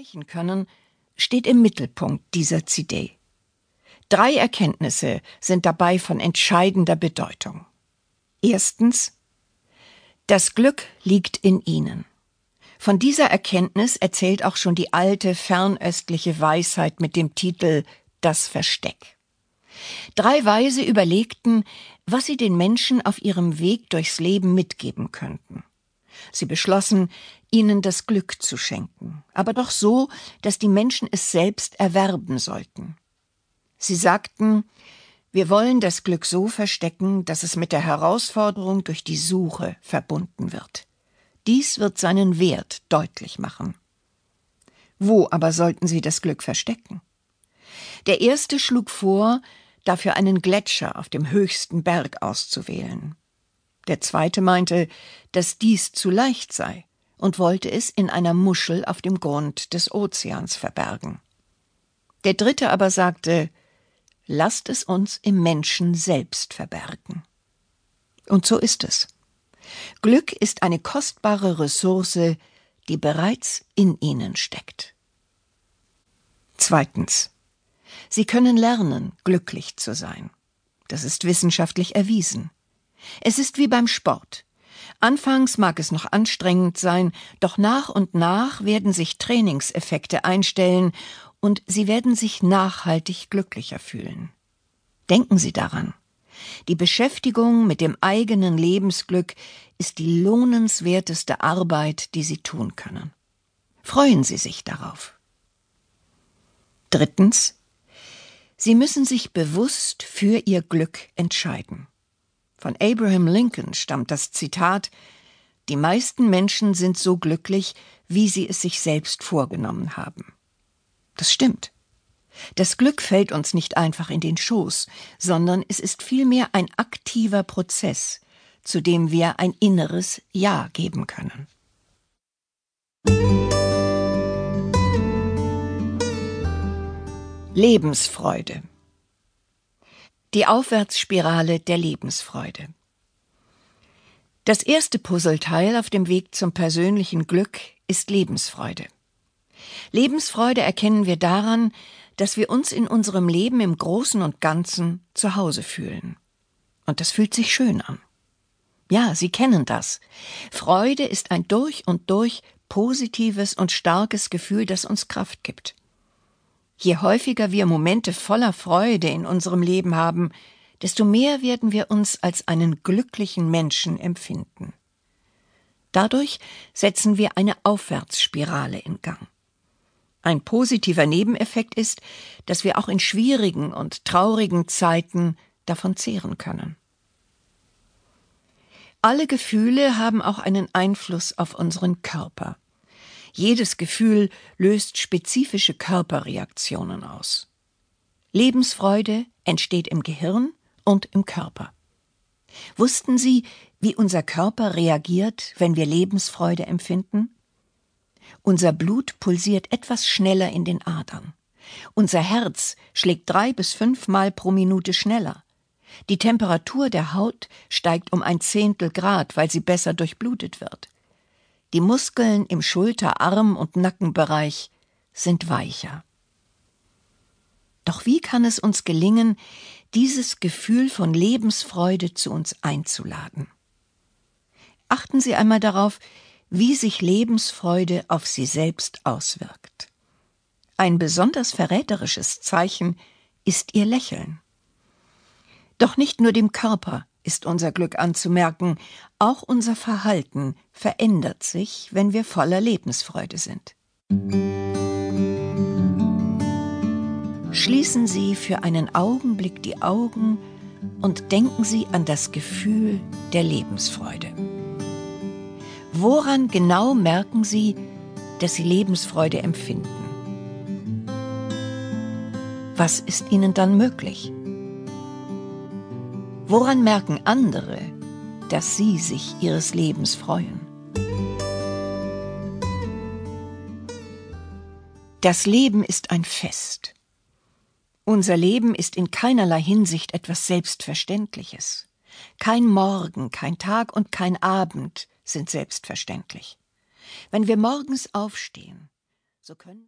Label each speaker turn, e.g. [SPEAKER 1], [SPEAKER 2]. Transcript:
[SPEAKER 1] erreichen können, steht im Mittelpunkt dieser CD. Drei Erkenntnisse sind dabei von entscheidender Bedeutung. Erstens, das Glück liegt in Ihnen. Von dieser Erkenntnis erzählt auch schon die alte fernöstliche Weisheit mit dem Titel Das Versteck. Drei Weise überlegten, was sie den Menschen auf ihrem Weg durchs Leben mitgeben könnten. Sie beschlossen, ihnen das Glück zu schenken, aber doch so, dass die Menschen es selbst erwerben sollten. Sie sagten, wir wollen das Glück so verstecken, dass es mit der Herausforderung durch die Suche verbunden wird. Dies wird seinen Wert deutlich machen. Wo aber sollten sie das Glück verstecken? Der erste schlug vor, dafür einen Gletscher auf dem höchsten Berg auszuwählen. Der zweite meinte, dass dies zu leicht sei und wollte es in einer Muschel auf dem Grund des Ozeans verbergen. Der dritte aber sagte, lasst es uns im Menschen selbst verbergen. Und so ist es. Glück ist eine kostbare Ressource, die bereits in ihnen steckt. Zweitens. Sie können lernen, glücklich zu sein. Das ist wissenschaftlich erwiesen. Es ist wie beim Sport. Anfangs mag es noch anstrengend sein, doch nach und nach werden sich Trainingseffekte einstellen und Sie werden sich nachhaltig glücklicher fühlen. Denken Sie daran. Die Beschäftigung mit dem eigenen Lebensglück ist die lohnenswerteste Arbeit, die Sie tun können. Freuen Sie sich darauf. Drittens. Sie müssen sich bewusst für Ihr Glück entscheiden. Von Abraham Lincoln stammt das Zitat Die meisten Menschen sind so glücklich, wie sie es sich selbst vorgenommen haben. Das stimmt. Das Glück fällt uns nicht einfach in den Schoß, sondern es ist vielmehr ein aktiver Prozess, zu dem wir ein inneres Ja geben können. Lebensfreude Die Aufwärtsspirale der Lebensfreude Das erste Puzzleteil auf dem Weg zum persönlichen Glück ist Lebensfreude. Lebensfreude erkennen wir daran, dass wir uns in unserem Leben im Großen und Ganzen zu Hause fühlen. Und das fühlt sich schön an. Ja, Sie kennen das. Freude ist ein durch und durch positives und starkes Gefühl, das uns Kraft gibt. Je häufiger wir Momente voller Freude in unserem Leben haben, desto mehr werden wir uns als einen glücklichen Menschen empfinden. Dadurch setzen wir eine Aufwärtsspirale in Gang. Ein positiver Nebeneffekt ist, dass wir auch in schwierigen und traurigen Zeiten davon zehren können. Alle Gefühle haben auch einen Einfluss auf unseren Körper. Jedes Gefühl löst spezifische Körperreaktionen aus. Lebensfreude entsteht im Gehirn und im Körper. Wussten Sie, wie unser Körper reagiert, wenn wir Lebensfreude empfinden? Unser Blut pulsiert etwas schneller in den Adern. Unser Herz schlägt drei bis fünfmal pro Minute schneller. Die Temperatur der Haut steigt um ein Zehntel Grad, weil sie besser durchblutet wird. Die Muskeln im Schulter-, Arm- und Nackenbereich sind weicher. Doch wie kann es uns gelingen, dieses Gefühl von Lebensfreude zu uns einzuladen? Achten Sie einmal darauf, wie sich Lebensfreude auf sie selbst auswirkt. Ein besonders verräterisches Zeichen ist ihr Lächeln. Doch nicht nur dem Körper ist unser Glück anzumerken, auch unser Verhalten verändert sich, wenn wir voller Lebensfreude sind. Schließen Sie für einen Augenblick die Augen und denken Sie an das Gefühl der Lebensfreude. Woran genau merken Sie, dass Sie Lebensfreude empfinden? Was ist Ihnen dann möglich? Woran merken andere, dass Sie sich Ihres Lebens freuen? Das Leben ist ein Fest. Unser Leben ist in keinerlei Hinsicht etwas Selbstverständliches. Kein Morgen, kein Tag und kein Abend sind selbstverständlich. Wenn wir morgens aufstehen, so können